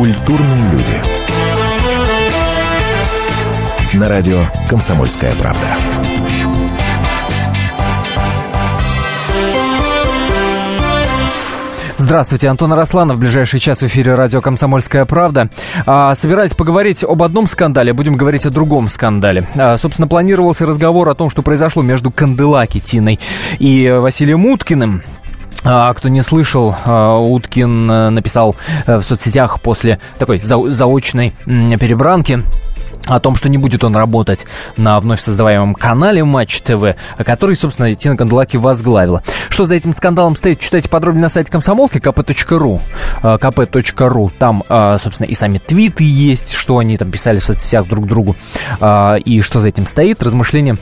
Культурные люди. На радио «Комсомольская правда». Здравствуйте, Антон Арасланов. В ближайший час в эфире радио «Комсомольская правда». А, собирались поговорить об одном скандале, будем говорить о другом скандале. А, собственно, планировался разговор о том, что произошло между Канделаки Тиной и Василием Уткиным. А, кто не слышал, а, Уткин э, написал э, в соцсетях после такой заочной перебранки о том, что не будет он работать на вновь создаваемом канале Матч ТВ, который, собственно, Тина Канделаки возглавила. Что за этим скандалом стоит, читайте подробнее на сайте комсомолки kp.ru. kp.ru. Э, там, э, собственно, и сами твиты есть, что они там писали в соцсетях друг другу, и что за этим стоит, размышления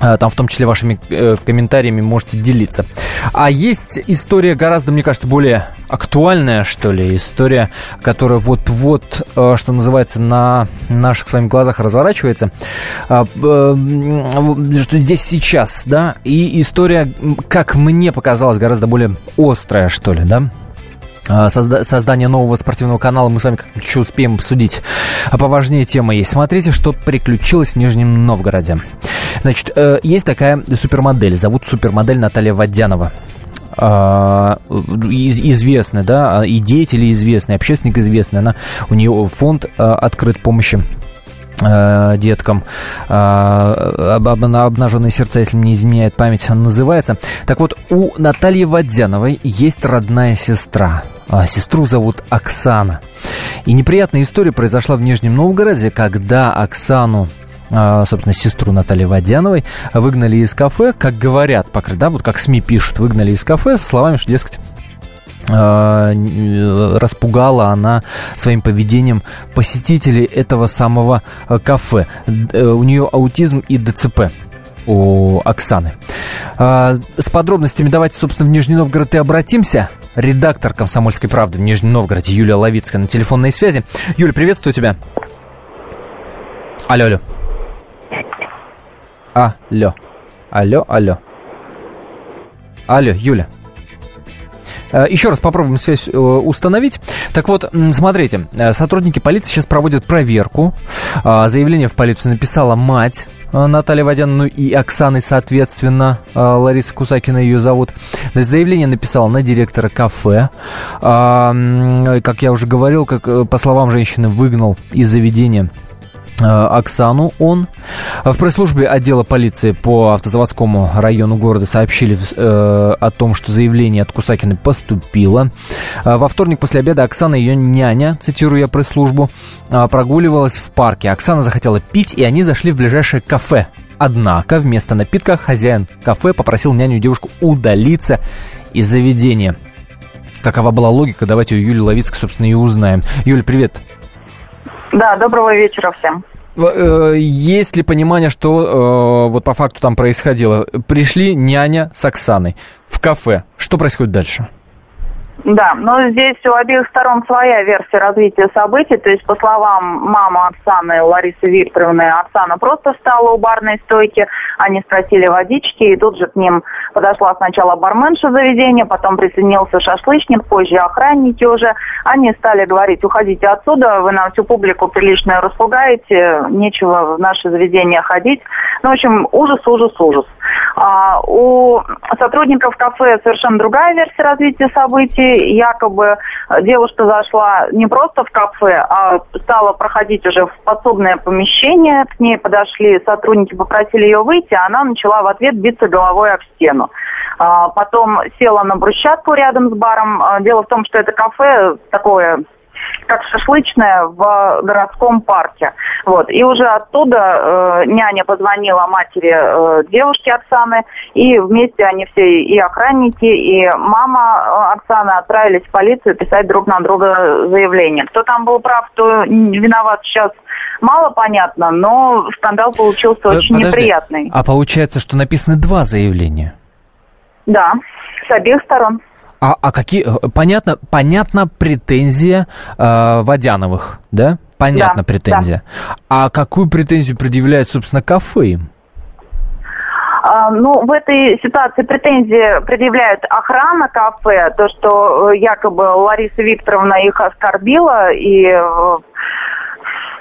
там в том числе вашими э, комментариями можете делиться. А есть история гораздо, мне кажется, более актуальная, что ли. История, которая вот-вот, э, что называется, на наших с вами глазах разворачивается. Э, э, что здесь сейчас, да. И история, как мне показалось, гораздо более острая, что ли, да. А, созда- создание нового спортивного канала мы с вами как-нибудь еще успеем обсудить. А поважнее тема есть. Смотрите, что приключилось в Нижнем Новгороде. Значит, э, есть такая супермодель. Зовут супермодель Наталья Водянова а, известная, да, и деятели известные, общественник известный, она, у нее фонд открыт помощи Э, деткам «Обнаженные сердца», если мне изменяет память, он называется. Так вот, у Натальи Водяновой есть родная сестра. А сестру зовут Оксана. И неприятная история произошла в Нижнем Новгороде, когда Оксану э, собственно, сестру Натальи Водяновой выгнали из кафе, как говорят, да, вот как СМИ пишут, выгнали из кафе со словами, что, дескать, Э, распугала она своим поведением посетителей этого самого э, кафе. Э, у нее аутизм и ДЦП у Оксаны. С подробностями давайте, собственно, в Нижний Новгород и обратимся. Редактор «Комсомольской правды» в Нижнем Новгороде Юлия Ловицкая на телефонной связи. Юля, приветствую тебя. Алло, алло. Алло. Алло, алло. Алло, Юля. Э, Еще раз попробуем связь э, установить. Так вот, смотрите, э, сотрудники полиции сейчас проводят проверку. Заявление в полицию написала мать Наталья Водяна, ну и Оксаны, соответственно, Лариса Кусакина ее зовут. Заявление написала на директора кафе. Как я уже говорил, как по словам женщины, выгнал из заведения Оксану он. В пресс-службе отдела полиции по автозаводскому району города сообщили э, о том, что заявление от Кусакиной поступило. Э, во вторник после обеда Оксана и ее няня, цитирую я пресс-службу, э, прогуливалась в парке. Оксана захотела пить, и они зашли в ближайшее кафе. Однако вместо напитка хозяин кафе попросил няню и девушку удалиться из заведения. Какова была логика, давайте у Юли Ловицкой, собственно, и узнаем. Юля, привет. Да, доброго вечера всем. Э, есть ли понимание, что э, вот по факту там происходило? Пришли няня с Оксаной в кафе. Что происходит дальше? Да, но здесь у обеих сторон своя версия развития событий. То есть, по словам мамы Оксаны Ларисы Викторовны, Оксана просто встала у барной стойки, они спросили водички, и тут же к ним подошла сначала барменша заведения, потом присоединился шашлычник, позже охранники уже. Они стали говорить, уходите отсюда, вы нам всю публику прилично распугаете, нечего в наше заведение ходить. Ну, в общем, ужас, ужас, ужас. А, у сотрудников кафе совершенно другая версия развития событий. Якобы девушка зашла не просто в кафе, а стала проходить уже в подсобное помещение. К ней подошли сотрудники, попросили ее выйти, а она начала в ответ биться головой об стену. А, потом села на брусчатку рядом с баром. А, дело в том, что это кафе такое как шашлычная в городском парке. Вот. И уже оттуда э, няня позвонила матери э, девушки Оксаны, и вместе они все, и охранники, и мама э, Оксаны отправились в полицию писать друг на друга заявление. Кто там был прав, кто виноват сейчас мало понятно, но скандал получился э, очень Подожди, неприятный. А получается, что написаны два заявления? Да, с обеих сторон. А, а какие... Э, понятно, понятно претензия э, Водяновых, да? Понятно да, претензия. Да. А какую претензию предъявляет, собственно, кафе им? А, ну, в этой ситуации претензии предъявляют охрана кафе, то, что э, якобы Лариса Викторовна их оскорбила и э,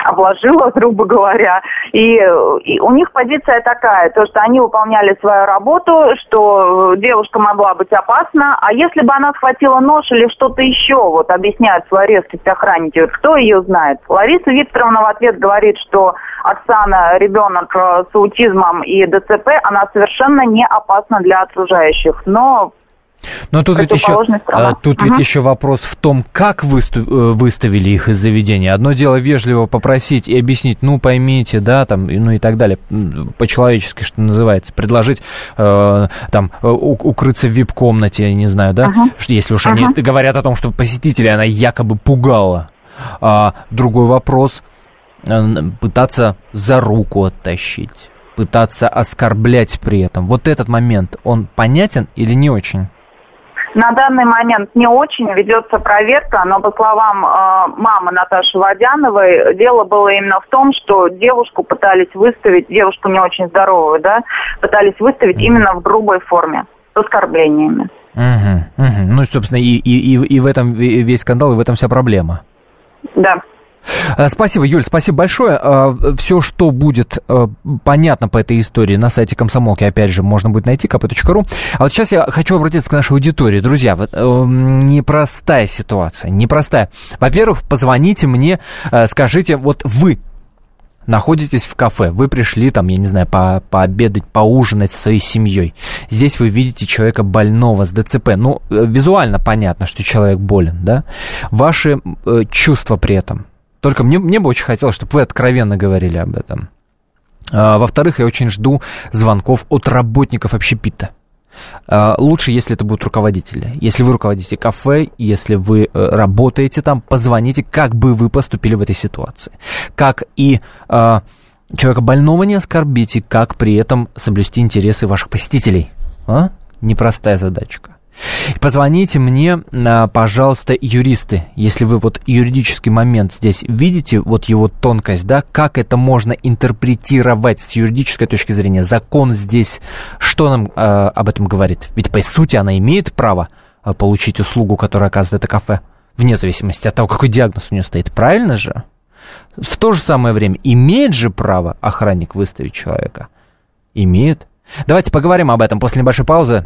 обложила, грубо говоря. И, и у них позиция такая, то, что они выполняли свою работу, что девушка могла быть опасна, а если бы она схватила нож или что-то еще, вот объясняют свою резкость охранники, вот кто ее знает? Лариса Викторовна в ответ говорит, что Оксана ребенок э, с аутизмом и ДЦП, она совершенно не опасна для окружающих. Но но тут ведь еще, а, тут угу. ведь еще вопрос в том, как высту, э, выставили их из заведения. Одно дело вежливо попросить и объяснить, ну поймите, да, там, ну и так далее, по-человечески, что называется, предложить э, там э, укрыться в вип-комнате, не знаю, да, угу. если уж угу. они говорят о том, что посетителей она якобы пугала. А другой вопрос, э, пытаться за руку оттащить, пытаться оскорблять при этом. Вот этот момент, он понятен или не очень? На данный момент не очень ведется проверка, но по словам э, мамы Наташи Водяновой, дело было именно в том, что девушку пытались выставить, девушку не очень здоровую, да, пытались выставить именно в грубой форме, с оскорблениями. Угу, угу. Ну, собственно, и, и, и, и в этом весь скандал, и в этом вся проблема. Да. Э, спасибо, Юль, спасибо большое. Э, Все, что будет э, понятно по этой истории на сайте комсомолки, опять же, можно будет найти kp.ru. А вот сейчас я хочу обратиться к нашей аудитории. Друзья, непростая ситуация, непростая. Во-первых, позвоните мне, скажите, вот вы находитесь в кафе, вы пришли там, я не знаю, по пообедать, поужинать со своей семьей. Здесь вы видите человека больного с ДЦП. Ну, визуально понятно, что человек болен, да? Ваши э, чувства при этом. Только мне, мне бы очень хотелось, чтобы вы откровенно говорили об этом. А, во-вторых, я очень жду звонков от работников общепита. А, лучше, если это будут руководители. Если вы руководите кафе, если вы э, работаете там, позвоните, как бы вы поступили в этой ситуации. Как и э, человека больного не оскорбите, как при этом соблюсти интересы ваших посетителей. А? Непростая задачка. Позвоните мне, а, пожалуйста, юристы, если вы вот юридический момент здесь видите, вот его тонкость, да, как это можно интерпретировать с юридической точки зрения. Закон здесь, что нам э, об этом говорит? Ведь, по сути, она имеет право э, получить услугу, которую оказывает это кафе, вне зависимости от того, какой диагноз у нее стоит. Правильно же? В то же самое время, имеет же право охранник выставить человека? Имеет. Давайте поговорим об этом после небольшой паузы.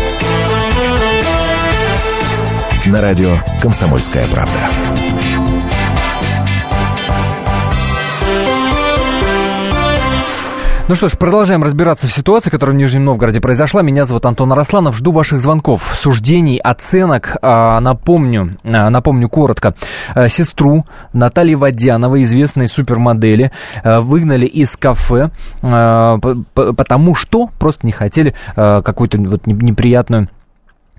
На радио «Комсомольская правда». Ну что ж, продолжаем разбираться в ситуации, которая в Нижнем Новгороде произошла. Меня зовут Антон Арасланов. Жду ваших звонков, суждений, оценок. А, напомню, а, напомню коротко. А, сестру Натальи Водяновой, известной супермодели, выгнали из кафе, потому что просто не хотели какую-то вот неприятную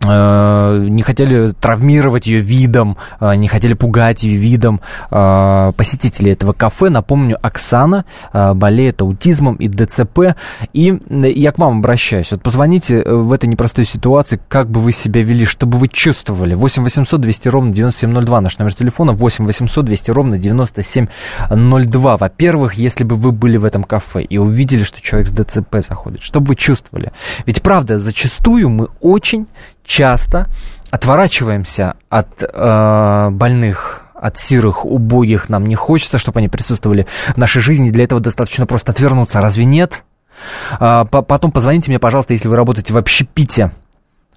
не хотели травмировать ее видом, э, не хотели пугать ее видом э, посетителей этого кафе. Напомню, Оксана болеет аутизмом и ДЦП. И я к вам обращаюсь. Вот позвоните в этой непростой ситуации, как бы вы себя вели, чтобы вы чувствовали. 8 800 200 ровно 9702 наш номер телефона. 8 800 200 ровно 9702. Во-первых, если бы вы были в этом кафе и увидели, что человек с ДЦП заходит, что бы вы чувствовали? Ведь правда, зачастую мы очень часто отворачиваемся от э, больных, от сирых, убогих. Нам не хочется, чтобы они присутствовали в нашей жизни. Для этого достаточно просто отвернуться. Разве нет? А, потом позвоните мне, пожалуйста, если вы работаете в общепите.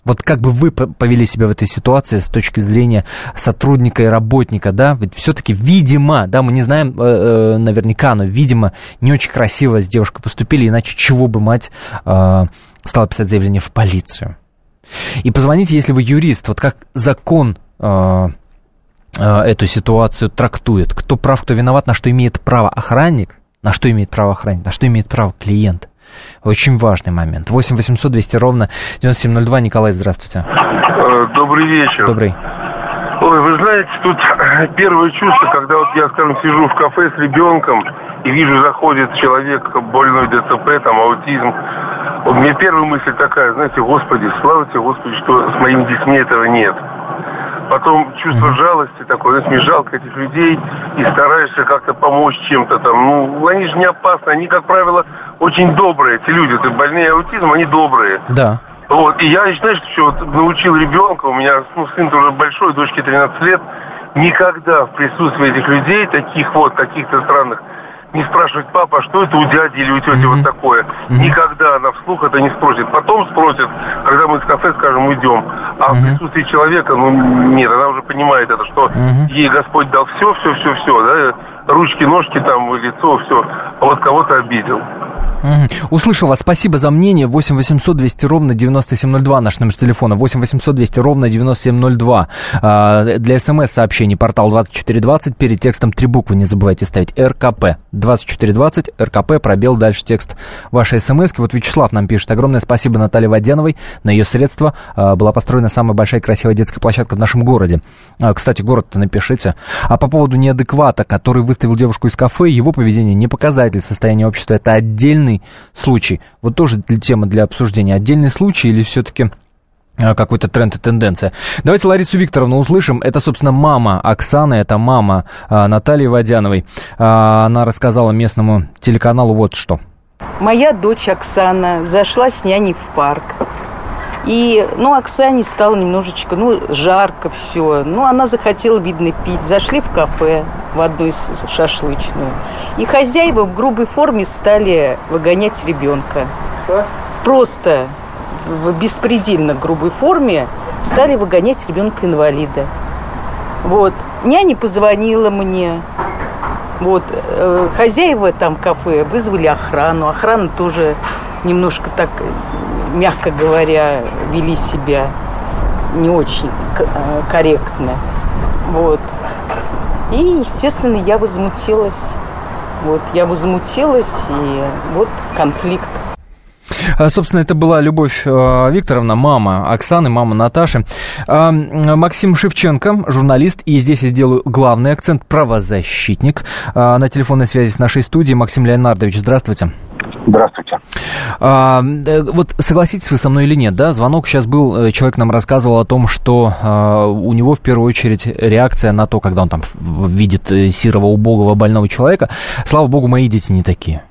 Вот как бы вы повели себя в этой ситуации с точки зрения сотрудника и работника, да? Ведь все-таки, видимо, да, мы не знаем э, э, наверняка, но, видимо, не очень красиво с девушкой поступили, иначе чего бы мать э, стала писать заявление в полицию? И позвоните, если вы юрист, вот как закон э, э, эту ситуацию трактует, кто прав, кто виноват, на что имеет право охранник, на что имеет право охранник, на что имеет право клиент. Очень важный момент. 8 800 200 ровно 9702. Николай, здравствуйте. Э, добрый вечер. Добрый. Ой, вы знаете, тут первое чувство, когда вот я, скажем, сижу в кафе с ребенком и вижу, заходит человек больной ДЦП, там, аутизм. Вот мне первая мысль такая, знаете, Господи, слава тебе, Господи, что с моими детьми этого нет. Потом чувство жалости такое, знаешь, мне жалко этих людей, и стараешься как-то помочь чем-то там. Ну, они же не опасны, они, как правило, очень добрые, эти люди. Ты больные аутизмом, они добрые. Да. Вот, и я, знаешь, что вот научил ребенка, у меня ну, сын уже большой, дочке 13 лет, никогда в присутствии этих людей, таких вот, каких-то странных, не спрашивать, папа, а что это у дяди или у тети mm-hmm. вот такое. Mm-hmm. Никогда она вслух это не спросит. Потом спросит, когда мы из кафе скажем, уйдем. А mm-hmm. в присутствии человека, ну, нет, она уже понимает это, что mm-hmm. ей Господь дал все, все, все, все, да, ручки, ножки там, лицо, все, а вот кого-то обидел. Угу. Услышал вас. Спасибо за мнение. 8 800 200 ровно 9702 наш номер телефона. 8 800 200 ровно 9702. А, для смс-сообщений портал 2420. Перед текстом три буквы не забывайте ставить. РКП. 2420. РКП. Пробел. Дальше текст вашей смс -ки. Вот Вячеслав нам пишет. Огромное спасибо Наталье Водяновой. На ее средства а, была построена самая большая и красивая детская площадка в нашем городе. А, кстати, город-то напишите. А по поводу неадеквата, который выставил девушку из кафе, его поведение не показатель состояния общества. Это отдельный отдельный случай? Вот тоже для, тема для обсуждения. Отдельный случай или все-таки а, какой-то тренд и тенденция. Давайте Ларису Викторовну услышим. Это, собственно, мама Оксаны, это мама а, Натальи Водяновой. А, она рассказала местному телеканалу вот что. Моя дочь Оксана зашла с няней в парк. И, ну, Оксане стало немножечко, ну, жарко все. Ну, она захотела, видно, пить. Зашли в кафе, в одну из шашлычную. И хозяева в грубой форме стали выгонять ребенка. Просто в беспредельно грубой форме стали выгонять ребенка-инвалида. Вот. Няня позвонила мне. Вот. Э, хозяева там кафе вызвали охрану. Охрана тоже немножко так мягко говоря, вели себя не очень э, корректно. Вот. И, естественно, я возмутилась. Вот, я возмутилась, и вот конфликт. А, собственно, это была Любовь э, Викторовна, мама Оксаны, мама Наташи. А, Максим Шевченко, журналист, и здесь я сделаю главный акцент, правозащитник. А, на телефонной связи с нашей студией Максим Леонардович, здравствуйте. Здравствуйте. А, э, вот согласитесь вы со мной или нет, да? Звонок сейчас был, э, человек нам рассказывал о том, что а, у него в первую очередь реакция на то, когда он там видит э, сирого, убогого, больного человека. Слава богу, мои дети не такие.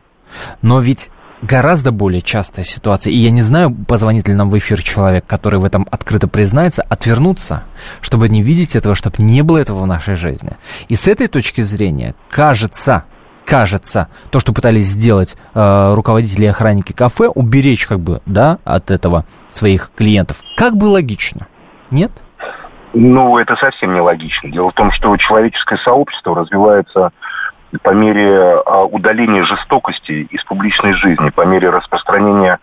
Но ведь гораздо более частая ситуация, и я не знаю, позвонит ли нам в эфир человек, который в этом открыто признается, отвернуться, чтобы не видеть этого, чтобы не было этого в нашей жизни. И с этой точки зрения, кажется, кажется, то, что пытались сделать э, руководители и охранники кафе, уберечь как бы, да, от этого своих клиентов, как бы логично, нет? Ну, это совсем не логично. Дело в том, что человеческое сообщество развивается по мере а, удаления жестокости из публичной жизни, по мере распространения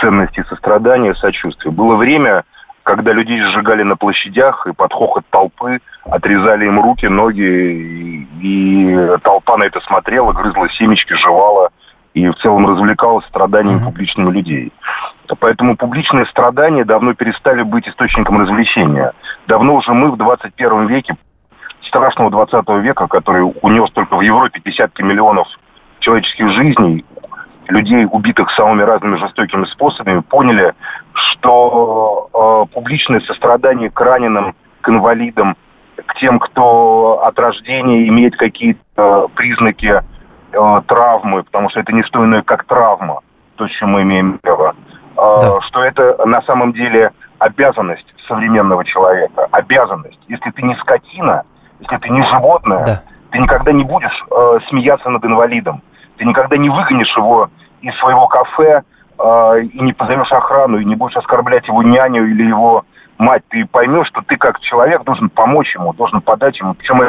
ценностей сострадания, сочувствия. Было время, когда людей сжигали на площадях и под хохот толпы отрезали им руки, ноги, и, и толпа на это смотрела, грызла семечки, жевала и в целом развлекалась страданиями mm-hmm. публичными людей. Поэтому публичные страдания давно перестали быть источником развлечения. Давно уже мы в 21 веке, страшного 20 века, который унес только в Европе десятки миллионов человеческих жизней, людей, убитых самыми разными жестокими способами, поняли, что э, публичное сострадание к раненым, к инвалидам, к тем, кто от рождения имеет какие-то э, признаки э, травмы, потому что это не что иное, как травма, то, с чем мы имеем право, э, да. что это на самом деле обязанность современного человека, обязанность. Если ты не скотина, если ты не животное, да. ты никогда не будешь э, смеяться над инвалидом, ты никогда не выгонишь его из своего кафе э, и не позовешь охрану, и не будешь оскорблять его няню или его мать, ты поймешь, что ты как человек должен помочь ему, должен подать ему, причем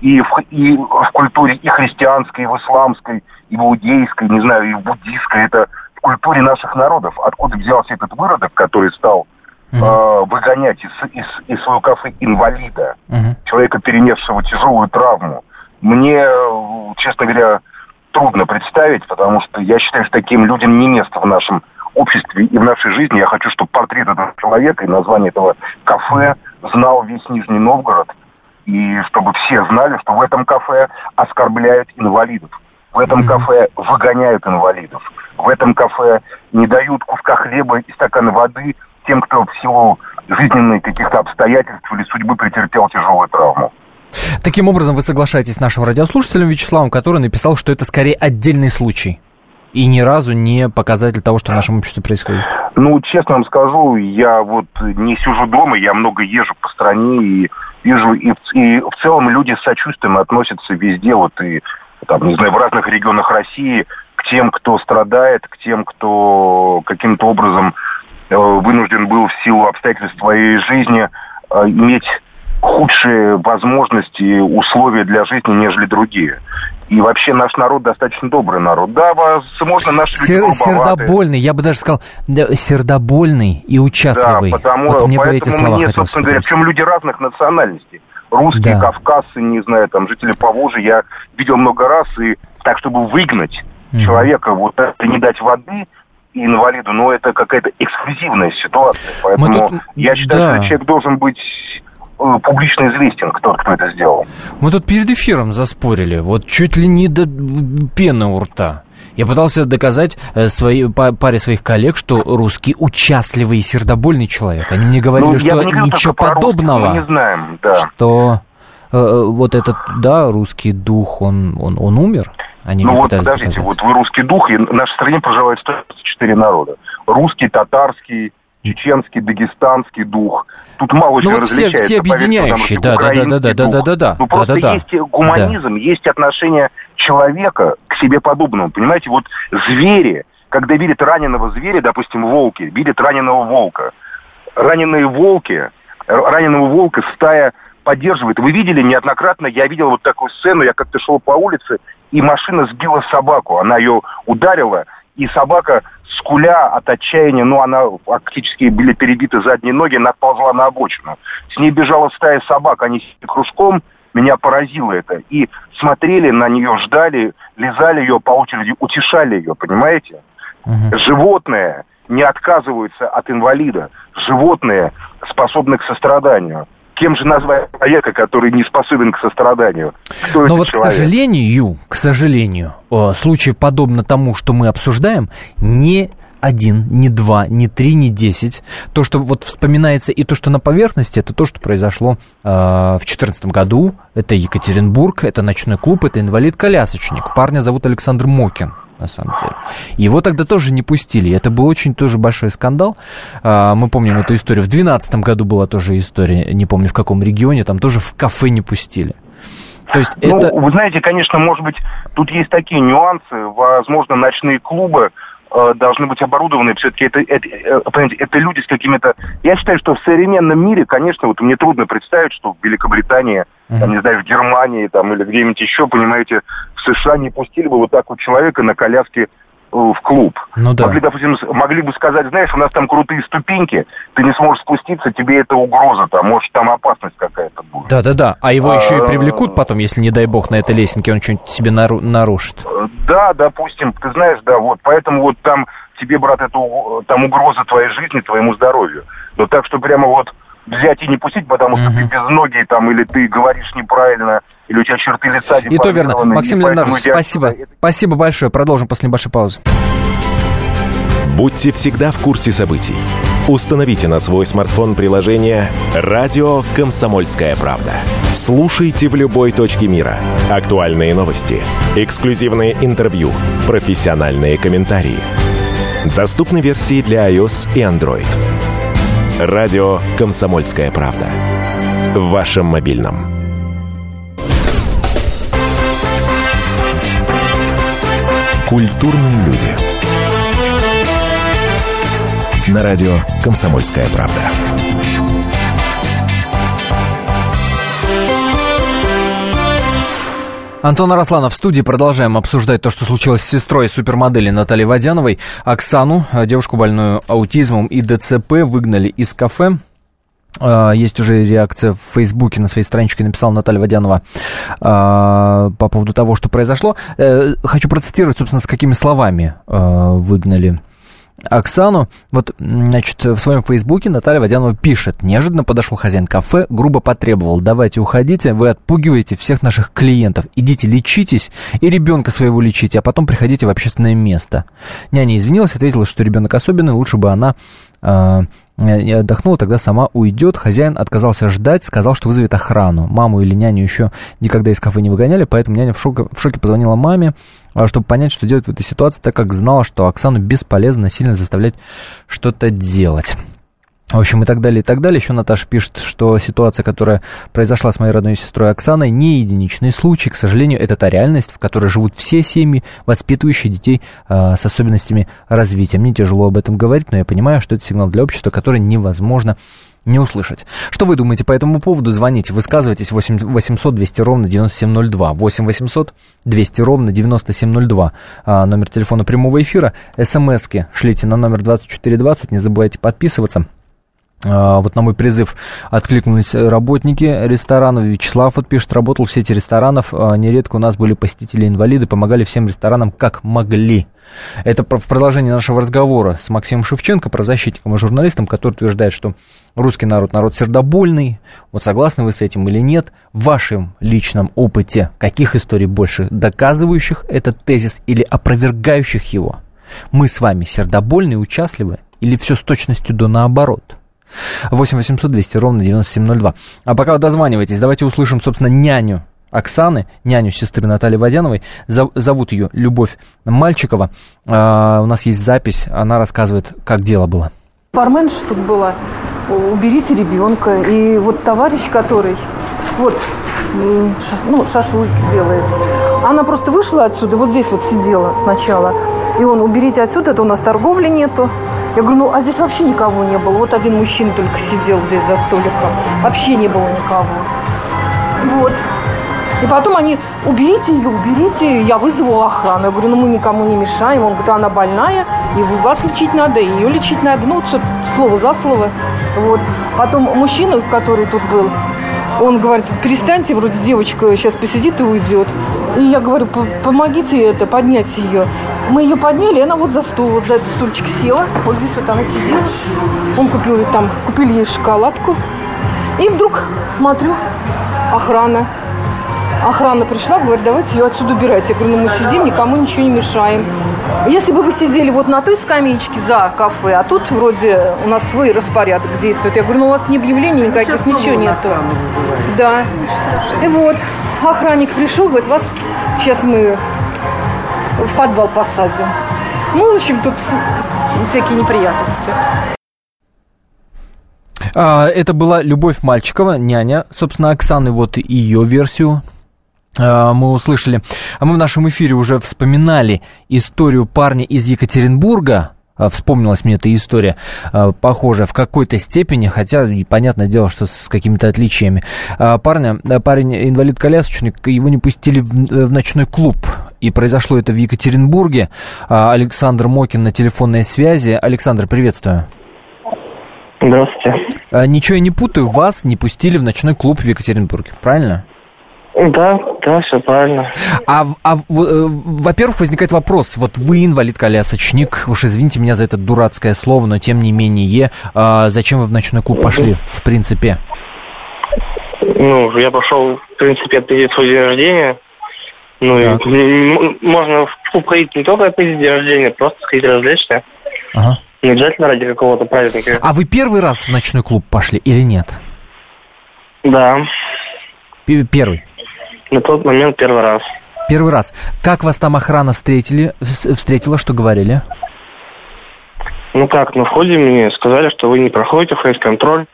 и в, и в культуре и христианской, и в исламской, и в иудейской, не знаю, и в буддийской, это в культуре наших народов. Откуда взялся этот выродок, который стал mm-hmm. э, выгонять из, из, из своего кафе инвалида, mm-hmm. человека, перенесшего тяжелую травму. Мне, честно говоря, трудно представить, потому что я считаю, что таким людям не место в нашем обществе и в нашей жизни. Я хочу, чтобы портрет этого человека и название этого кафе знал весь Нижний Новгород. И чтобы все знали, что в этом кафе оскорбляют инвалидов. В этом кафе выгоняют инвалидов. В этом кафе не дают куска хлеба и стакана воды тем, кто в силу жизненных каких-то обстоятельств или судьбы претерпел тяжелую травму. Таким образом, вы соглашаетесь с нашим радиослушателем Вячеславом, который написал, что это скорее отдельный случай и ни разу не показатель того, что в нашем обществе происходит? Ну, честно вам скажу, я вот не сижу дома, я много езжу по стране и вижу, и, и в целом люди с сочувствием относятся везде, вот и, там, не знаю, в разных регионах России к тем, кто страдает, к тем, кто каким-то образом э, вынужден был в силу обстоятельств своей жизни э, иметь худшие возможности, условия для жизни, нежели другие. И вообще наш народ достаточно добрый народ. Да, вас можно наши Сер- люди Сердобольный, я бы даже сказал, да, сердобольный и участливый. Да, потому, вот мне поэтому эти слова мне, собственно говоря, причем люди разных национальностей. Русские, да. кавказцы, не знаю, там, жители Поволжья, я видел много раз, и так, чтобы выгнать mm человека, вот это не дать воды, инвалиду, но это какая-то эксклюзивная ситуация. Поэтому тут... я считаю, да. что человек должен быть публично известен, кто, кто это сделал. Мы тут перед эфиром заспорили, вот чуть ли не до пены у рта. Я пытался доказать э, своей, паре своих коллег, что русский участливый и сердобольный человек. Они мне говорили, ну, что ничего подобного. Мы не знаем, да. Что э, э, вот этот, да, русский дух, он, он, он умер. Они ну вот подождите, доказать. вот вы русский дух, и в нашей стране проживает 124 народа. Русский, татарский, чеченский, дагестанский дух. Тут мало ну, чего вот все, все объединяющие, да, да, да, да, да, да, да, да. Ну просто да, да, есть гуманизм, да. есть отношение человека к себе подобному. Понимаете, вот звери, когда видят раненого зверя, допустим, волки, видят раненого волка. Раненые волки, раненого волка стая поддерживает. Вы видели неоднократно, я видел вот такую сцену, я как-то шел по улице, и машина сбила собаку. Она ее ударила, и собака, скуля от отчаяния, ну, она фактически были перебиты задние ноги, она ползла на обочину. С ней бежала стая собак, они с кружком, меня поразило это. И смотрели на нее, ждали, лизали ее по очереди, утешали ее, понимаете? Угу. Животные не отказываются от инвалида. Животные способны к состраданию кем же назвать человека, который не способен к состраданию? Кто Но вот, человек? к сожалению, к сожалению, случаев подобно тому, что мы обсуждаем, не один, не два, не три, не десять. То, что вот вспоминается и то, что на поверхности, это то, что произошло э, в 2014 году. Это Екатеринбург, это ночной клуб, это инвалид-колясочник. Парня зовут Александр Мокин на самом деле. Его тогда тоже не пустили. Это был очень тоже большой скандал. А, мы помним эту историю. В 2012 году была тоже история, не помню в каком регионе, там тоже в кафе не пустили. То есть ну, это... вы знаете, конечно, может быть, тут есть такие нюансы. Возможно, ночные клубы должны быть оборудованы. Все-таки это, это, э, понимаете, это люди с какими-то... Я считаю, что в современном мире, конечно, вот мне трудно представить, что в Великобритании, там, не знаю, в Германии там, или где-нибудь еще, понимаете, в США не пустили бы вот так вот человека на коляске в клуб. Ну, да. могли, допустим, могли бы сказать, знаешь, у нас там крутые ступеньки, ты не сможешь спуститься, тебе это угроза, там, может, там опасность какая-то будет. Да-да-да, а его еще и а, привлекут потом, если, не дай бог, на этой лесенке он что-нибудь себе нарушит. Да, допустим, ты знаешь, да, вот, поэтому вот там тебе, брат, это там угроза твоей жизни, твоему здоровью. Но так что прямо вот взять и не пустить, потому что uh-huh. ты без ноги там, или ты говоришь неправильно, или у тебя черты лица И то верно. Максим Леонардович, спасибо. Это... Спасибо большое. Продолжим после небольшой паузы. Будьте всегда в курсе событий. Установите на свой смартфон приложение «Радио Комсомольская правда». Слушайте в любой точке мира. Актуальные новости, эксклюзивные интервью, профессиональные комментарии. Доступны версии для iOS и Android. Радио «Комсомольская правда». В вашем мобильном. Культурные люди. На радио «Комсомольская правда». Антон Арасланов в студии. Продолжаем обсуждать то, что случилось с сестрой супермодели Натальей Водяновой. Оксану, девушку больную аутизмом и ДЦП, выгнали из кафе. А, есть уже реакция в Фейсбуке на своей страничке, написала Наталья Водянова а, по поводу того, что произошло. Э, хочу процитировать, собственно, с какими словами выгнали Оксану. Вот, значит, в своем фейсбуке Наталья Водянова пишет. Неожиданно подошел хозяин кафе, грубо потребовал. Давайте уходите, вы отпугиваете всех наших клиентов. Идите лечитесь и ребенка своего лечите, а потом приходите в общественное место. Няня извинилась, ответила, что ребенок особенный, лучше бы она не отдохнула, тогда сама уйдет. Хозяин отказался ждать, сказал, что вызовет охрану. Маму или няню еще никогда из кафе не выгоняли, поэтому няня в шоке, в шоке позвонила маме, а, чтобы понять, что делать в этой ситуации, так как знала, что Оксану бесполезно сильно заставлять что-то делать. В общем, и так далее, и так далее. Еще Наташа пишет, что ситуация, которая произошла с моей родной сестрой Оксаной, не единичный случай. К сожалению, это та реальность, в которой живут все семьи, воспитывающие детей э, с особенностями развития. Мне тяжело об этом говорить, но я понимаю, что это сигнал для общества, который невозможно не услышать. Что вы думаете по этому поводу? Звоните, высказывайтесь 8 800 200 ровно 9702. 8 800 200 ровно 9702. А, номер телефона прямого эфира. СМСки шлите на номер 2420. Не забывайте подписываться. А, вот на мой призыв откликнулись работники ресторанов. Вячеслав вот пишет, работал в сети ресторанов. А, нередко у нас были посетители-инвалиды, помогали всем ресторанам как могли. Это в продолжении нашего разговора с Максимом Шевченко, правозащитником и журналистом, который утверждает, что русский народ народ сердобольный. Вот согласны вы с этим или нет? В вашем личном опыте каких историй больше доказывающих этот тезис или опровергающих его? Мы с вами сердобольные, участливы или все с точностью до наоборот? 8 800 200 ровно 9702. А пока вы дозваниваетесь, давайте услышим, собственно, няню Оксаны, няню сестры Натальи Водяновой. Зовут ее Любовь Мальчикова. А, у нас есть запись, она рассказывает, как дело было. Бармен, чтобы было, уберите ребенка. И вот товарищ, который вот ну, шашлык делает, она просто вышла отсюда, вот здесь вот сидела сначала. И он, уберите отсюда, это у нас торговли нету. Я говорю, ну а здесь вообще никого не было. Вот один мужчина только сидел здесь за столиком. Вообще не было никого. Вот. И потом они, уберите ее, уберите, я вызвала охрану. Я говорю, ну мы никому не мешаем. Он говорит, она больная, и вас лечить надо, и ее лечить надо. Ну, вот слово за слово. Вот. Потом мужчина, который тут был, он говорит, перестаньте, вроде девочка сейчас посидит и уйдет. И я говорю, помогите это, поднять ее. Мы ее подняли, и она вот за стол, вот за этот стульчик села. Вот здесь вот она сидела. Он купил там, купили ей шоколадку. И вдруг смотрю, охрана. Охрана пришла, говорит, давайте ее отсюда убирать. Я говорю, ну мы сидим, никому ничего не мешаем. Если бы вы сидели вот на той скамеечке за кафе, а тут вроде у нас свой распорядок действует. Я говорю, ну у вас ни объявлений никаких, Сейчас ничего нету. Да. И вот, охранник пришел, говорит, вас сейчас мы в подвал посадим. Ну, в общем, тут всякие неприятности. А, это была Любовь Мальчикова, няня, собственно, Оксаны, вот ее версию мы услышали. А мы в нашем эфире уже вспоминали историю парня из Екатеринбурга, а, вспомнилась мне эта история, а, похожая в какой-то степени, хотя, понятное дело, что с какими-то отличиями. А, парня, парень инвалид-колясочник, его не пустили в, в ночной клуб, и произошло это в Екатеринбурге. Александр Мокин на телефонной связи. Александр, приветствую. Здравствуйте. Ничего я не путаю, вас не пустили в ночной клуб в Екатеринбурге, правильно? Да, да, все правильно. А, а э, во-первых, возникает вопрос. Вот вы инвалид-колясочник, уж извините меня за это дурацкое слово, но тем не менее, а зачем вы в ночной клуб пошли, в принципе? Ну, я пошел, в принципе, отметить свой день рождения. Ну, так. и можно в клуб ходить не только отметить день рождения, просто сходить развлечься. Ага. Не обязательно ради какого-то праздника. А вы первый раз в ночной клуб пошли или нет? Да. Первый? На тот момент первый раз. Первый раз. Как вас там охрана встретили, встретила, что говорили? Ну как, на входе мне сказали, что вы не проходите фейс-контроль.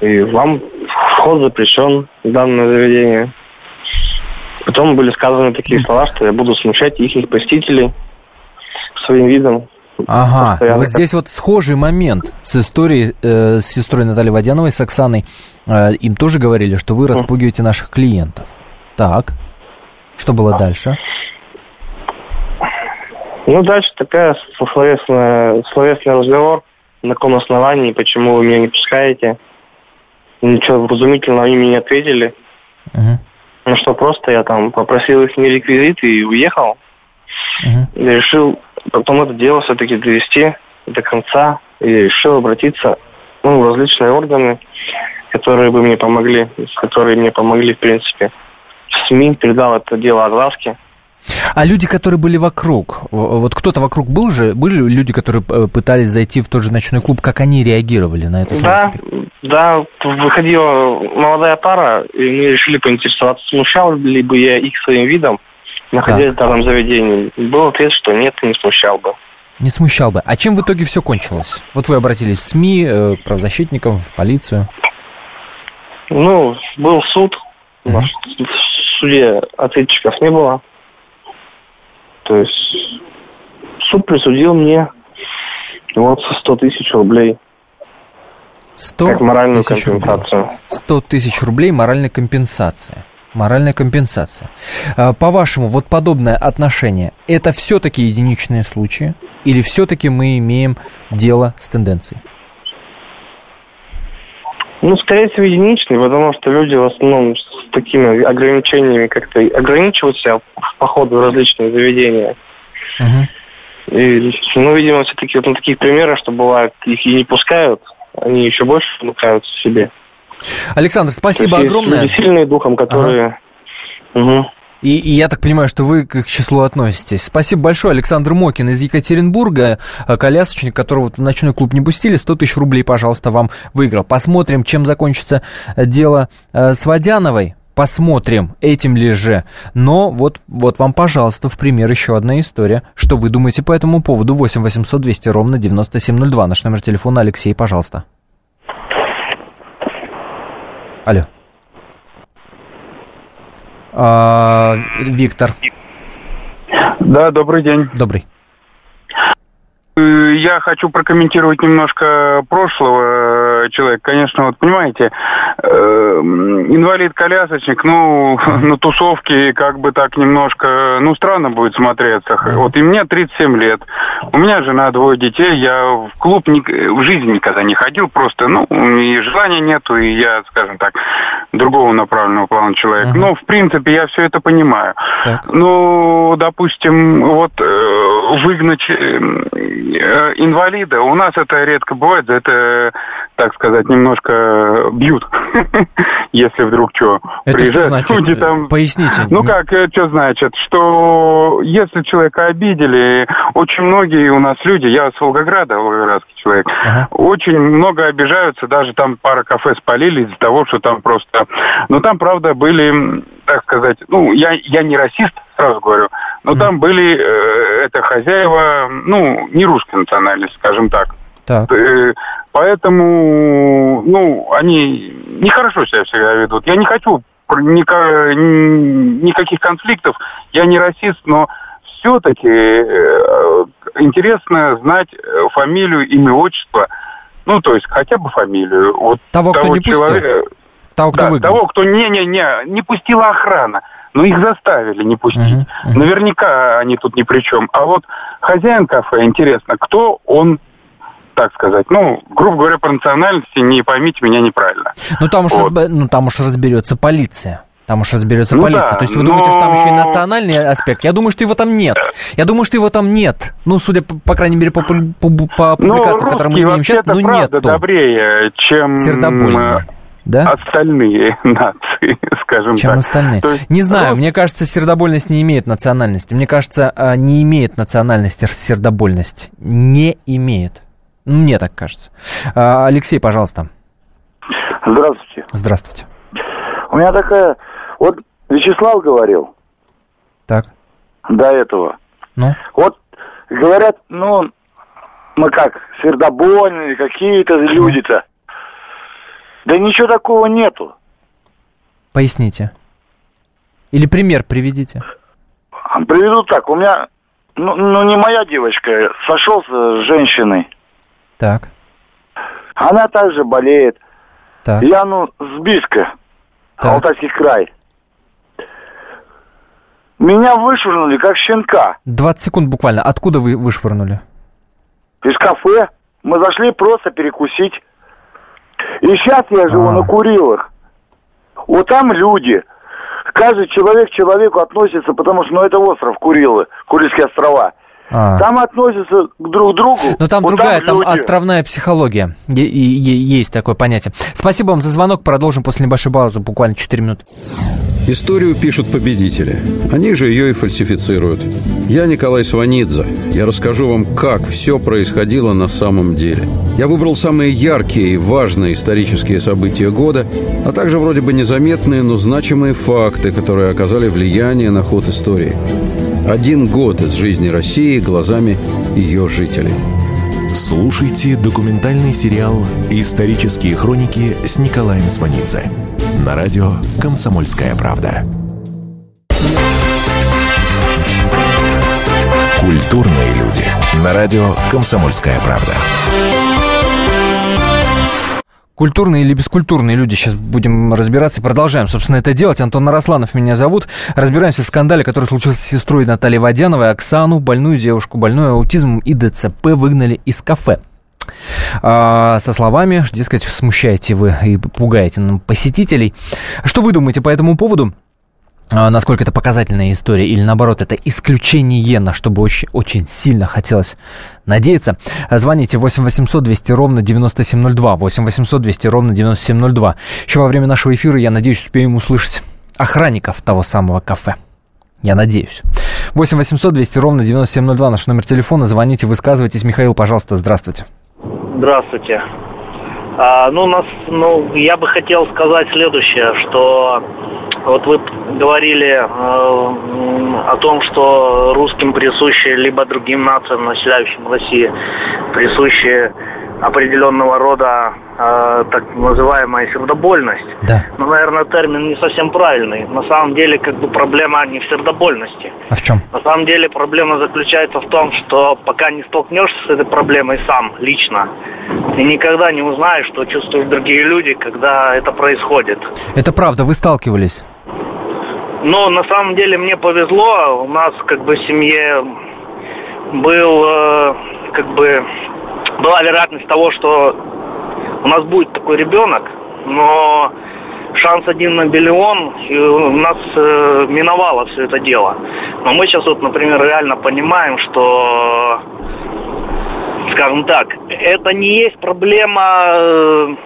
И вам вход запрещен в данное заведение. Потом были сказаны такие слова, что я буду смущать их посетителей своим видом. Ага, вот здесь вот схожий момент с историей, э, с сестрой Натальей Водяновой, с Оксаной. Э, им тоже говорили, что вы распугиваете наших клиентов. Так, что было дальше? Ну, дальше такая словесная, словесный разговор. на каком основании, почему вы меня не пускаете. Ничего вразумительного они мне не ответили. Мгм. Ну что, просто я там попросил их не реквизиты и уехал. И решил потом это дело все-таки довести до конца. И решил обратиться ну, в различные органы, которые бы мне помогли, которые мне помогли, в принципе. В СМИ передал это дело огласке. А люди, которые были вокруг, вот кто-то вокруг был же, были люди, которые э, пытались зайти в тот же ночной клуб, как они реагировали на это? Да, да, выходила молодая пара, и мы решили поинтересоваться, смущал ли бы я их своим видом, находясь в данном заведении. Был ответ, что нет, не смущал бы. Не смущал бы. А чем в итоге все кончилось? Вот вы обратились в СМИ, э, к правозащитникам, в полицию. Ну, был суд, Мгм. в суде ответчиков не было. То есть суд присудил мне вот 100 тысяч рублей 100 как моральную тысяч рублей. компенсацию. 100 тысяч рублей моральной компенсации. Моральная компенсация. А, По-вашему, вот подобное отношение, это все-таки единичные случаи? Или все-таки мы имеем дело с тенденцией? Ну, скорее всего, единичный, потому что люди в основном с такими ограничениями как-то ограничивают себя в походу в различные заведения. Мгм. И, ну, видимо, все-таки вот на таких примерах, что бывает, их и не пускают, они еще больше замыкаются в себе. Александр, спасибо огромное. Люди сильные духом, которые... Мгм. И, и я так понимаю, что вы к их числу относитесь. Спасибо большое. Александр Мокин из Екатеринбурга, э, колясочник, которого в ночной клуб не пустили. 100 тысяч рублей, пожалуйста, вам выиграл. Посмотрим, чем закончится э, дело э, с Водяновой. Посмотрим, этим ли же. Но вот, вот вам, пожалуйста, в пример еще одна история. Что вы думаете по этому поводу? 8 800 200 ровно 9702. Наш номер телефона Алексей, пожалуйста. Алло. А, Виктор, Да, добрый день. добрый. Э, Я хочу прокомментировать немножко прошлого э, человека. Конечно, вот понимаете, э, инвалид-колясочник, ну, на тусовке как бы так немножко, ну, странно будет смотреться. Вот и мне 37 лет, у меня жена, двое детей, я в клуб ни- в жизни никогда не ходил, просто, ну, и желания нету, и я, скажем так, другого направленного плана человек. Но, в принципе, я все это понимаю. Так. Ну, допустим, вот э, выгнать э, э, инвалида, у нас это редко бывает, это, так сказать, немножко бьют, если вдруг что. Это что значит? люди там... Поясните. Ну как, что значит? Что если человека обидели, очень многие у нас люди, я с Волгограда, волгоградский человек, Ага. очень много обижаются, даже там пара кафе спалили из-за того, что там просто... Но там, правда, были, так сказать, ну, я, я не расист, сразу говорю, но там были, э, это хозяева, ну, не русской национальности, скажем так. Так. Э, Поэтому, ну, они нехорошо себя всегда ведут. Я не хочу про- ника- н- никаких конфликтов, я не расист, но все-таки интересно знать э, фамилию, имя, отчество, ну, то есть хотя бы фамилию. Вот Того, кто не пустил? человека- Того, кто да, выгнал. того, кто не-не-не, не пустила охрана. Но их заставили не пустить. Мгм, мгм. Наверняка они тут ни при чем. А вот хозяин кафе, интересно, кто он, так сказать, ну, грубо говоря, по национальности, не поймите меня неправильно. Ну там уж, Вот. разб- ну, там уж разберется полиция. Там уж разберется Ну полиция. да, То есть вы но- думаете, что там еще и национальный аспект? Я думаю, что его там нет. Я думаю, что его там нет. Ну, судя, по, по крайней мере, по, пу- по Ну, публикациям, которые мы имеем сейчас, ну, нету. добрее, чем Сердобольнее. Да? остальные нации, скажем Чем так. остальные. То есть Не знаю, рус- мне кажется, сердобольность не имеет национальности. Мне кажется, а, не имеет национальности сердобольность. Не имеет. Ну, Мне так кажется. А, Алексей, пожалуйста. Здравствуйте. Здравствуйте. У меня такая... Вот Вячеслав говорил Так, до этого. ну, Вот говорят, ну, мы как, сердобольные какие-то люди-то. Да ничего такого нету. поясните. Или пример приведите. Приведу так, у меня, ну, ну не моя девочка, сошелся с женщиной. Так, Она также болеет. так. Я, ну, с Бийска, Так. Алтайский край. Меня вышвырнули, как щенка, 20 секунд буквально. Откуда вы вышвырнули? из кафе. Мы зашли просто перекусить. И сейчас я живу А. на Курилах. Вот там люди. Каждый человек к человеку относится, потому что, ну, это остров Курилы, Курильские острова. А. Там относятся к друг другу. Но там Вот другая, там, люди. островная психология. Е- и- е- есть такое понятие. Спасибо вам за звонок. Продолжим после небольшой паузы, буквально 4 минуты. Историю пишут победители. Они же ее и фальсифицируют. Я Николай Сванидзе. Я расскажу вам, как все происходило на самом деле. Я выбрал самые яркие и важные исторические события года, а также вроде бы незаметные, но значимые факты, которые оказали влияние на ход истории. Один год из жизни России глазами ее жителей. Слушайте документальный сериал «Исторические хроники» с Николаем Сванидзе на радио «Комсомольская правда». Культурные люди. На радио «Комсомольская правда». Культурные или бескультурные люди, сейчас будем разбираться и продолжаем, собственно, это делать. Антон Наросланов меня зовут. Разбираемся в скандале, который случился с сестрой Натальи Водяновой. Оксану, больную девушку, больную аутизмом и ДЦП выгнали из кафе. А, со словами, дескать, смущаете вы и пугаете нам посетителей. Что вы думаете по этому поводу? А, насколько это показательная история или наоборот это исключение, на что бы очень, очень сильно хотелось надеяться. Звоните 8 800 200 ровно 9702, 8 800 200 ровно 9702. Еще во время нашего эфира, я надеюсь, успеем услышать охранников того самого кафе. Я надеюсь. 8 800 200 ровно 9702, наш номер телефона. Звоните, высказывайтесь. Михаил, пожалуйста, здравствуйте. Здравствуйте. А, ну, нас, ну, я бы хотел сказать следующее, что вот вы говорили э, о том, что русским присущи, либо другим нациям, населяющим Россию, присущи определенного рода э, так называемая сердобольность. Да. Ну, наверное, термин не совсем правильный. На самом деле, как бы проблема не в сердобольности. А в чем? На самом деле проблема заключается в том, что пока не столкнешься с этой проблемой сам, лично, ты никогда не узнаешь, что чувствуют другие люди, когда это происходит. Это правда, вы сталкивались? Но на самом деле мне повезло, у нас как бы в семье был э, как бы была вероятность того, что у нас будет такой ребенок, но шанс один на миллион, и у нас э, миновало все это дело. Но мы сейчас вот, например, реально понимаем, что, скажем так, это не есть проблема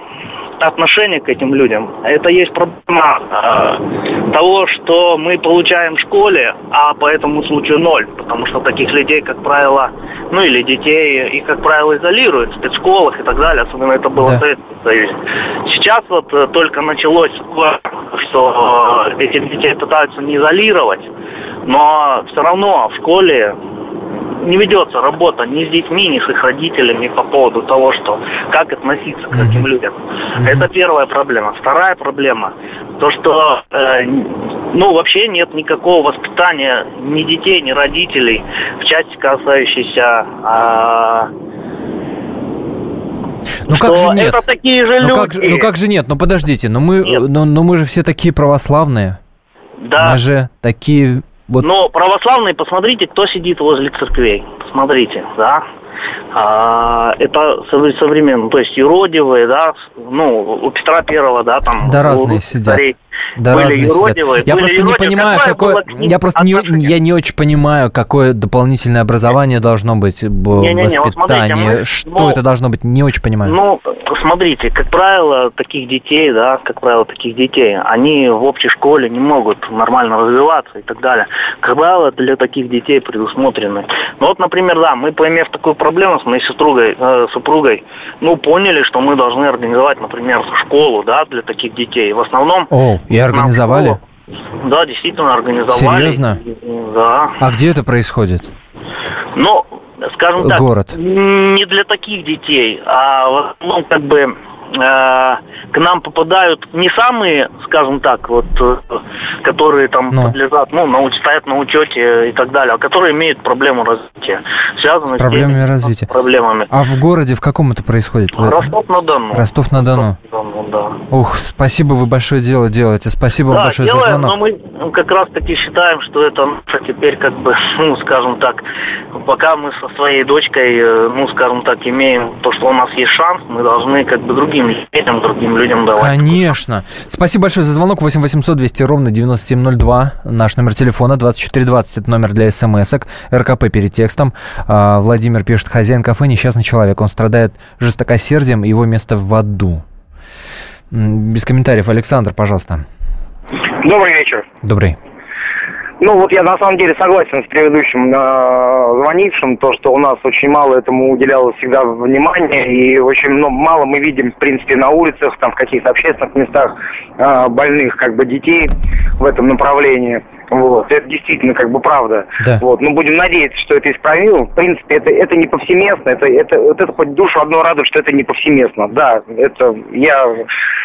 отношения к этим людям. Это есть проблема э, того, что мы получаем в школе, а по этому случаю ноль. Потому что таких людей, как правило, ну или детей, их, как правило, изолируют в спецшколах и так далее. Особенно это было в Советском Союзе. Сейчас вот э, только началось такое, что э, этих детей пытаются не изолировать, но все равно в школе не ведется работа ни с детьми, ни с их родителями по поводу того, что как относиться к этим людям. Это первая проблема. Вторая проблема то, что э, ну вообще нет никакого воспитания ни детей, ни родителей в части касающейся а, Ну как же нет? это такие же ну, люди. как, ну как же нет? Ну подождите, но мы, но, но мы же все такие православные. Да. Мы же такие вот... Но православные, посмотрите, кто сидит возле церквей. Посмотрите, да. А, это совре- современно, то есть юродивые, да, ну, у Петра Первого, да, там. Да разные русских сидят. Да, были разные сидят. Я были просто не понимаю, Какое было Я просто не, я не очень понимаю, какое дополнительное образование должно быть, б- Не-не-не, вот смотрите, что ну, это должно быть, не очень понимаю. Ну, смотрите, как правило, таких детей, да, как правило, таких детей, они в общей школе не могут нормально развиваться и так далее. Как правило, для таких детей предусмотрены. Ну вот, например, да, мы, поимев такую проблему с моей супругой, э, супругой, ну, поняли, что мы должны организовать, например, школу, да, для таких детей. В основном... О, и организовали? Да, действительно организовали. Серьезно? Да. А где это происходит? Ну, скажем так, Город. не для таких детей, а в основном как бы к нам попадают не самые, скажем так, вот, э, которые там Ну. подлежат, ну, на, стоят на учете и так далее, а которые имеют проблему развития, связанную с, Проблемами теми развития. проблемами. А в городе в каком это происходит? Ростов-на-Дону. Ростов-на-Дону. Ростов-на-Дону, да. Ух, спасибо, вы большое дело делаете. Спасибо вам Да, большое за делаем, звонок. но мы, как раз таки считаем, что это теперь как бы, ну, скажем так, пока мы со своей дочкой, э, ну, скажем так, имеем то, что у нас есть шанс, мы должны как бы другим детям, другим людям давать. Конечно. Спасибо большое за звонок. 8 800 200 ровно 9702. Наш номер телефона 2420. Это номер для смс-ок. РКП перед текстом. А, Владимир пишет, хозяин кафе несчастный человек. Он страдает жестокосердием, его место в аду. Без комментариев. Александр, пожалуйста. Добрый вечер. Добрый. Ну вот я на самом деле согласен с предыдущим э, звонившим, то, что у нас очень мало этому уделялось всегда внимания, и очень ну, мало мы видим, в принципе, на улицах, там в каких-то общественных местах э, больных как бы детей в этом направлении. Вот, это действительно как бы правда. Да. Вот, ну будем надеяться, что это исправимо. В принципе, это, это не повсеместно, это, это, вот это хоть душу одно радует, что это не повсеместно. Да, это я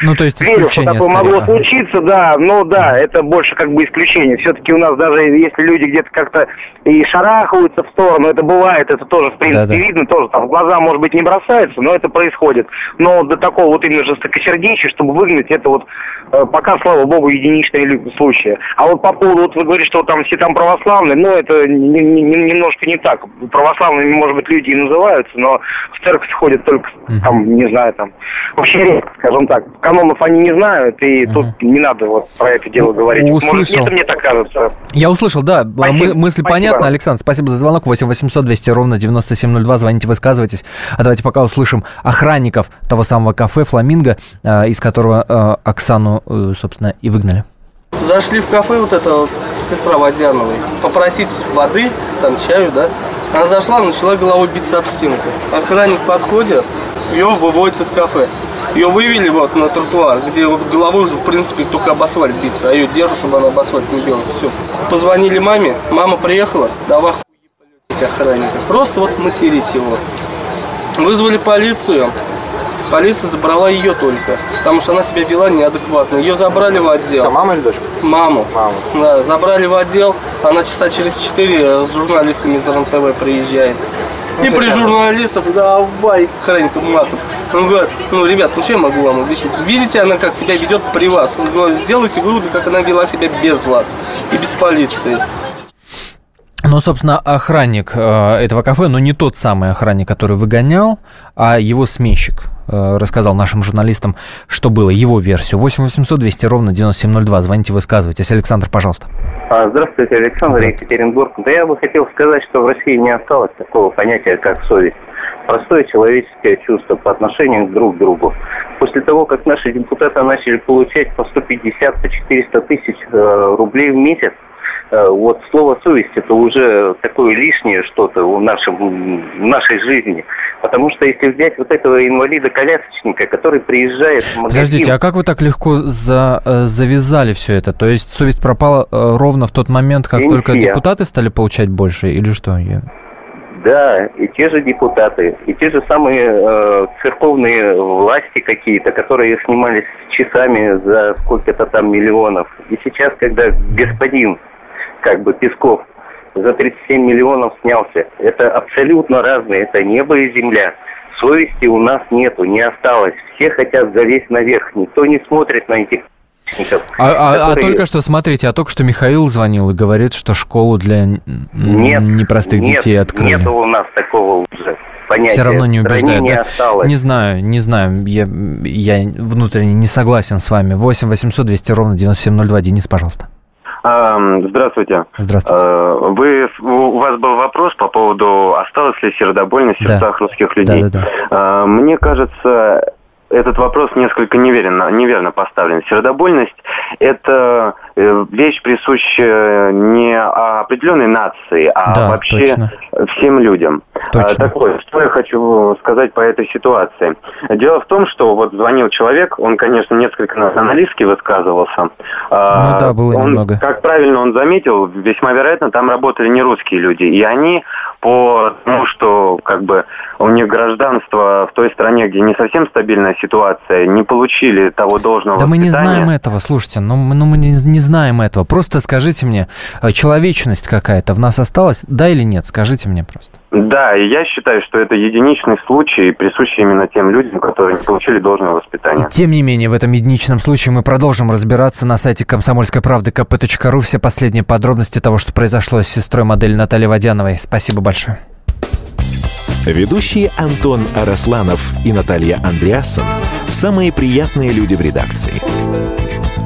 ну, то есть верю, что такое скорее. могло случиться, да, но да, да, это больше как бы исключение. Все-таки у нас даже если люди где-то как-то и шарахаются в сторону, это бывает, это тоже, в принципе, да, да. видно, тоже там в глаза, может быть, не бросается, но это происходит. Но до такого вот именно жестокосердечия, чтобы выгнать, это вот э, пока, слава богу, единичные случаи. А вот по поводу вот вы говорите, что там все там православные, но это не, не, немножко не так. Православными, может быть, люди и называются, но в церковь ходят только, там, не знаю, там, вообще редко, скажем так. Канонов они не знают, и тут не надо вот про это дело говорить. Услышал. Может, это мне так кажется. Я услышал, да. Спасибо. Мы, мысль спасибо. понятна, Александр. Спасибо за звонок. 8 800 200 ровно 9702. Звоните, высказывайтесь. А давайте пока услышим охранников того самого кафе «Фламинго», э, из которого э, Оксану, э, собственно, и выгнали. Зашли в кафе вот это сестра Водяновой, попросить воды, там чаю, да. Она зашла, начала головой биться об стенку. Охранник подходит, ее выводит из кафе. Ее вывели вот на тротуар, где вот головой уже, в принципе, только об асфальт биться, а ее держу, чтобы она об асфальт не билась. Все. Позвонили маме, мама приехала, давай хуй охранника. Просто вот материть его. Вызвали полицию, Полиция забрала ее только, потому что она себя вела неадекватно. Ее забрали в отдел. Что, мама или дочка? Маму. Маму. Да, забрали в отдел. Она часа через четыре с журналистами из РНТВ приезжает. Ну, И при журналистах, давай, хранник матом. Он говорит, ну, ребят, ну что я могу вам объяснить? Видите, она как себя ведет при вас. Он говорит, сделайте выводы, как она вела себя без вас и без полиции. Ну, собственно, охранник э, этого кафе, но не тот самый охранник, который выгонял, а его сменщик э, рассказал нашим журналистам, что было, его версию. 8 800 200 ровно 9702. Звоните, высказывайтесь. Александр, пожалуйста. А, здравствуйте, Александр Здравствуйте. Екатеринбург. Да я бы хотел сказать, что в России не осталось такого понятия, как совесть. Простое человеческое чувство по отношению друг к другу. После того, как наши депутаты начали получать по 150, по 400 тысяч э, рублей в месяц, Э, вот слово совесть это уже такое лишнее что-то в, нашем, в нашей жизни. Потому что если взять вот этого инвалида-колясочника, который приезжает в магазин... Подождите, а как вы так легко за, э, завязали все это? То есть совесть пропала э, ровно в тот момент, как только депутаты стали получать больше или что? Да, и те же депутаты, и те же самые э, церковные власти какие-то, которые снимались часами за сколько-то там миллионов. И сейчас, когда господин как бы Песков за 37 миллионов снялся. Это абсолютно разные, это небо и земля. Совести у нас нету, не осталось. Все хотят залезть наверх, никто не смотрит на этих а, а, а, только что, смотрите, а только что Михаил звонил и говорит, что школу для нет, непростых нет, детей открыли. Нет у нас такого уже понятия. Все равно не убеждает. Не, да? осталось. не знаю, не знаю. Я, я внутренне не согласен с вами. 8 800 200 ровно 9702. Денис, пожалуйста. Здравствуйте. Здравствуйте. А, вы, у вас был вопрос по поводу, осталась ли сердобольность в сердцах да. русских людей. Да, да, да. А, мне кажется, этот вопрос несколько неверно, неверно поставлен. Сердобольность – это э, вещь, присущая не определенной нации, а да, вообще точно. всем людям. Точно. Так вот, что я хочу сказать по этой ситуации. Дело в том, что вот звонил человек, он, конечно, несколько националистски высказывался. А, ну да, было он, немного. Как правильно он заметил, весьма вероятно, там работали не русские люди, и они по тому, что как бы у них гражданство в той стране, где не совсем стабильная ситуация, не получили того должного Да мы не знаем этого, слушайте, ну, ну мы не, не знаем этого. Просто скажите мне, э, человечность какая-то в нас осталась, да или нет? Скажите мне просто. Да, и я считаю, что это единичный случай, присущий именно тем людям, которые не получили должного воспитания. Тем не менее, в этом единичном случае мы продолжим разбираться на сайте комсомольской правды kp.ru. Все последние подробности того, что произошло с сестрой модели Натальей Водяновой. Спасибо большое. Ведущие Антон Арасланов и Наталья Андреасон – самые приятные люди в редакции.